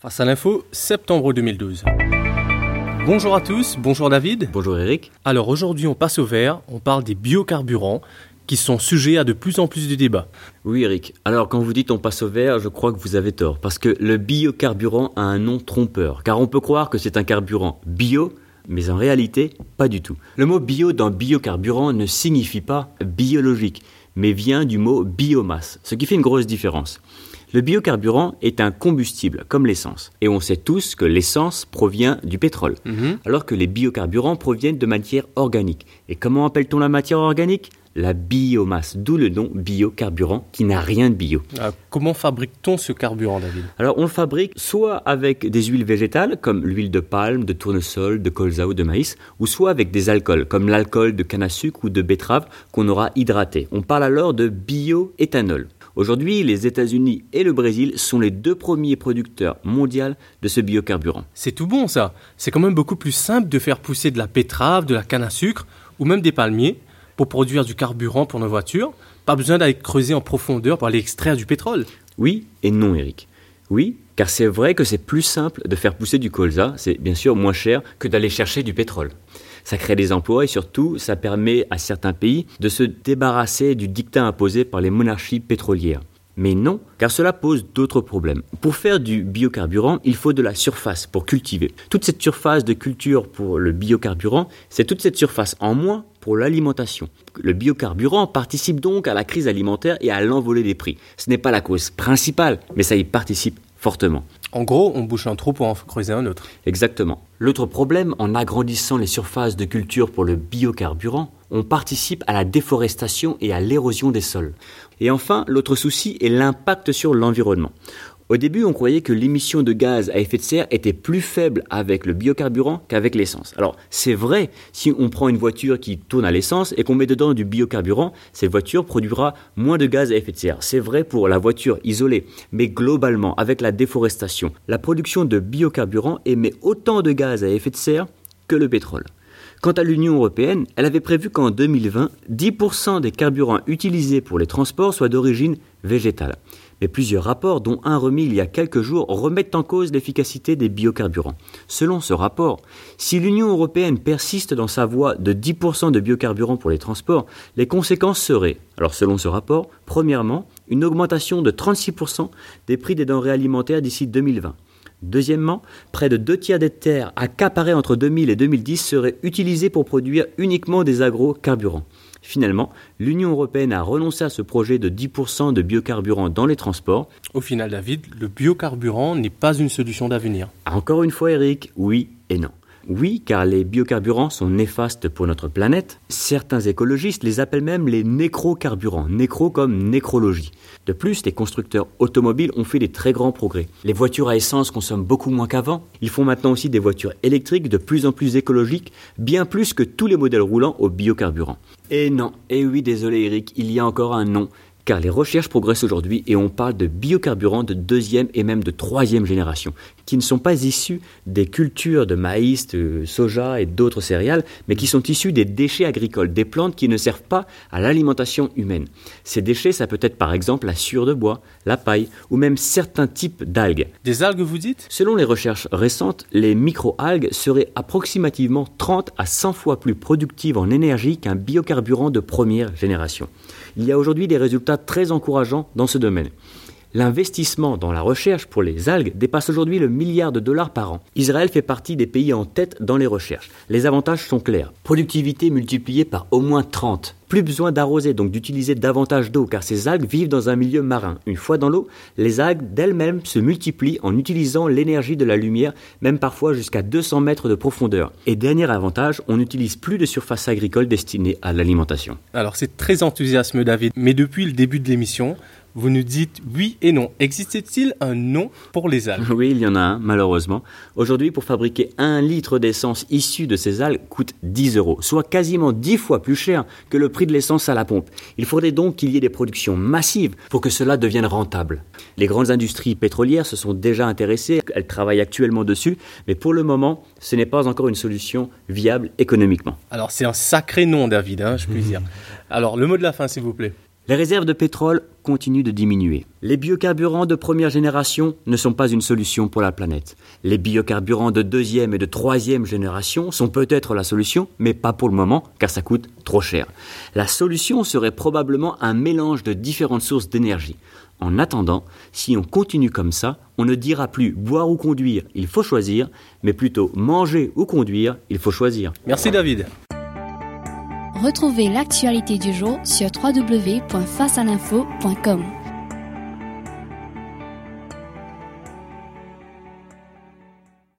Face à l'info, septembre 2012. Bonjour à tous, bonjour David. Bonjour Eric. Alors aujourd'hui on passe au vert, on parle des biocarburants qui sont sujets à de plus en plus de débats. Oui Eric, alors quand vous dites on passe au vert, je crois que vous avez tort, parce que le biocarburant a un nom trompeur, car on peut croire que c'est un carburant bio, mais en réalité, pas du tout. Le mot bio dans biocarburant ne signifie pas biologique, mais vient du mot biomasse, ce qui fait une grosse différence. Le biocarburant est un combustible, comme l'essence. Et on sait tous que l'essence provient du pétrole, Mhm. alors que les biocarburants proviennent de matière organique. Et comment appelle-t-on la matière organique? La biomasse, d'où le nom biocarburant qui n'a rien de bio. Ah, comment fabrique-t-on ce carburant David? Alors on le fabrique soit avec des huiles végétales comme l'huile de palme, de tournesol, de colza ou de maïs, ou soit avec des alcools comme l'alcool de canne à sucre ou de betterave qu'on aura hydraté. On parle alors de bioéthanol. Aujourd'hui, les États-Unis et le Brésil sont les deux premiers producteurs mondiaux de ce biocarburant. C'est tout bon ça. C'est quand même beaucoup plus simple de faire pousser de la betterave, de la canne à sucre ou même des palmiers pour produire du carburant pour nos voitures. Pas besoin d'aller creuser en profondeur pour aller extraire du pétrole. Oui et non, Eric. Oui, car c'est vrai que c'est plus simple de faire pousser du colza, c'est bien sûr moins cher que d'aller chercher du pétrole. Ça crée des emplois et surtout, ça permet à certains pays de se débarrasser du dictat imposé par les monarchies pétrolières. Mais non, car cela pose d'autres problèmes. Pour faire du biocarburant, il faut de la surface pour cultiver. Toute cette surface de culture pour le biocarburant, c'est toute cette surface en moins pour l'alimentation. Le biocarburant participe donc à la crise alimentaire et à l'envolée des prix. Ce n'est pas la cause principale, mais ça y participe fortement. En gros, on bouche un trou pour en creuser un autre. Exactement. L'autre problème, en agrandissant les surfaces de culture pour le biocarburant, on participe à la déforestation et à l'érosion des sols. Et enfin, l'autre souci est l'impact sur l'environnement. Au début, on croyait que l'émission de gaz à effet de serre était plus faible avec le biocarburant qu'avec l'essence. Alors, c'est vrai, si on prend une voiture qui tourne à l'essence et qu'on met dedans du biocarburant, cette voiture produira moins de gaz à effet de serre. C'est vrai pour la voiture isolée, mais globalement, avec la déforestation, la production de biocarburant émet autant de gaz à effet de serre que le pétrole. Quant à l'Union européenne, elle avait prévu qu'en 2020, 10% des carburants utilisés pour les transports soient d'origine végétale. Mais plusieurs rapports, dont un remis il y a quelques jours, remettent en cause l'efficacité des biocarburants. Selon ce rapport, si l'Union européenne persiste dans sa voie de 10% de biocarburants pour les transports, les conséquences seraient, alors selon ce rapport, premièrement, une augmentation de 36% des prix des denrées alimentaires d'ici 2020. Deuxièmement, près de deux tiers des terres accaparées entre 2000 et 2010 seraient utilisées pour produire uniquement des agrocarburants. Finalement, l'Union européenne a renoncé à ce projet de 10% de biocarburants dans les transports. Au final, David, le biocarburant n'est pas une solution d'avenir. Encore une fois, Eric, oui et non. Oui, car les biocarburants sont néfastes pour notre planète. Certains écologistes les appellent même les nécrocarburants, nécro comme nécrologie. De plus, les constructeurs automobiles ont fait des très grands progrès. Les voitures à essence consomment beaucoup moins qu'avant. Ils font maintenant aussi des voitures électriques de plus en plus écologiques, bien plus que tous les modèles roulants au biocarburant. Et non, et oui, désolé Eric, il y a encore un non car les recherches progressent aujourd'hui et on parle de biocarburants de deuxième et même de troisième génération, qui ne sont pas issus des cultures de maïs, de soja et d'autres céréales, mais qui sont issus des déchets agricoles, des plantes qui ne servent pas à l'alimentation humaine. Ces déchets, ça peut être par exemple la sciure de bois, la paille ou même certains types d'algues. Des algues, vous dites? Selon les recherches récentes, les microalgues seraient approximativement 30 à 100 fois plus productives en énergie qu'un biocarburant de première génération. Il y a aujourd'hui des résultats très encourageants dans ce domaine. L'investissement dans la recherche pour les algues dépasse aujourd'hui le milliard de dollars par an. Israël fait partie des pays en tête dans les recherches. Les avantages sont clairs. Productivité multipliée par au moins 30. Plus besoin d'arroser, donc d'utiliser davantage d'eau, car ces algues vivent dans un milieu marin. Une fois dans l'eau, les algues d'elles-mêmes se multiplient en utilisant l'énergie de la lumière, même parfois jusqu'à 200 mètres de profondeur. Et dernier avantage, on n'utilise plus de surface agricole destinée à l'alimentation. Alors c'est très enthousiasme David, mais depuis le début de l'émission, vous nous dites oui et non. Existait-il un non pour les algues? Oui, il y en a un, malheureusement. Aujourd'hui, pour fabriquer un litre d'essence issue de ces algues coûte 10 euros, soit quasiment 10 fois plus cher que le prix de l'essence à la pompe. Il faudrait donc qu'il y ait des productions massives pour que cela devienne rentable. Les grandes industries pétrolières se sont déjà intéressées, elles travaillent actuellement dessus, mais pour le moment, ce n'est pas encore une solution viable économiquement. Alors c'est un sacré non David, hein, je puis dire. Alors le mot de la fin s'il vous plaît. Les réserves de pétrole continuent de diminuer. Les biocarburants de première génération ne sont pas une solution pour la planète. Les biocarburants de deuxième et de troisième génération sont peut-être la solution, mais pas pour le moment, car ça coûte trop cher. La solution serait probablement un mélange de différentes sources d'énergie. En attendant, si on continue comme ça, on ne dira plus boire ou conduire, il faut choisir, mais plutôt manger ou conduire, il faut choisir. Merci David. Retrouvez l'actualité du jour sur www.facealinfo.com.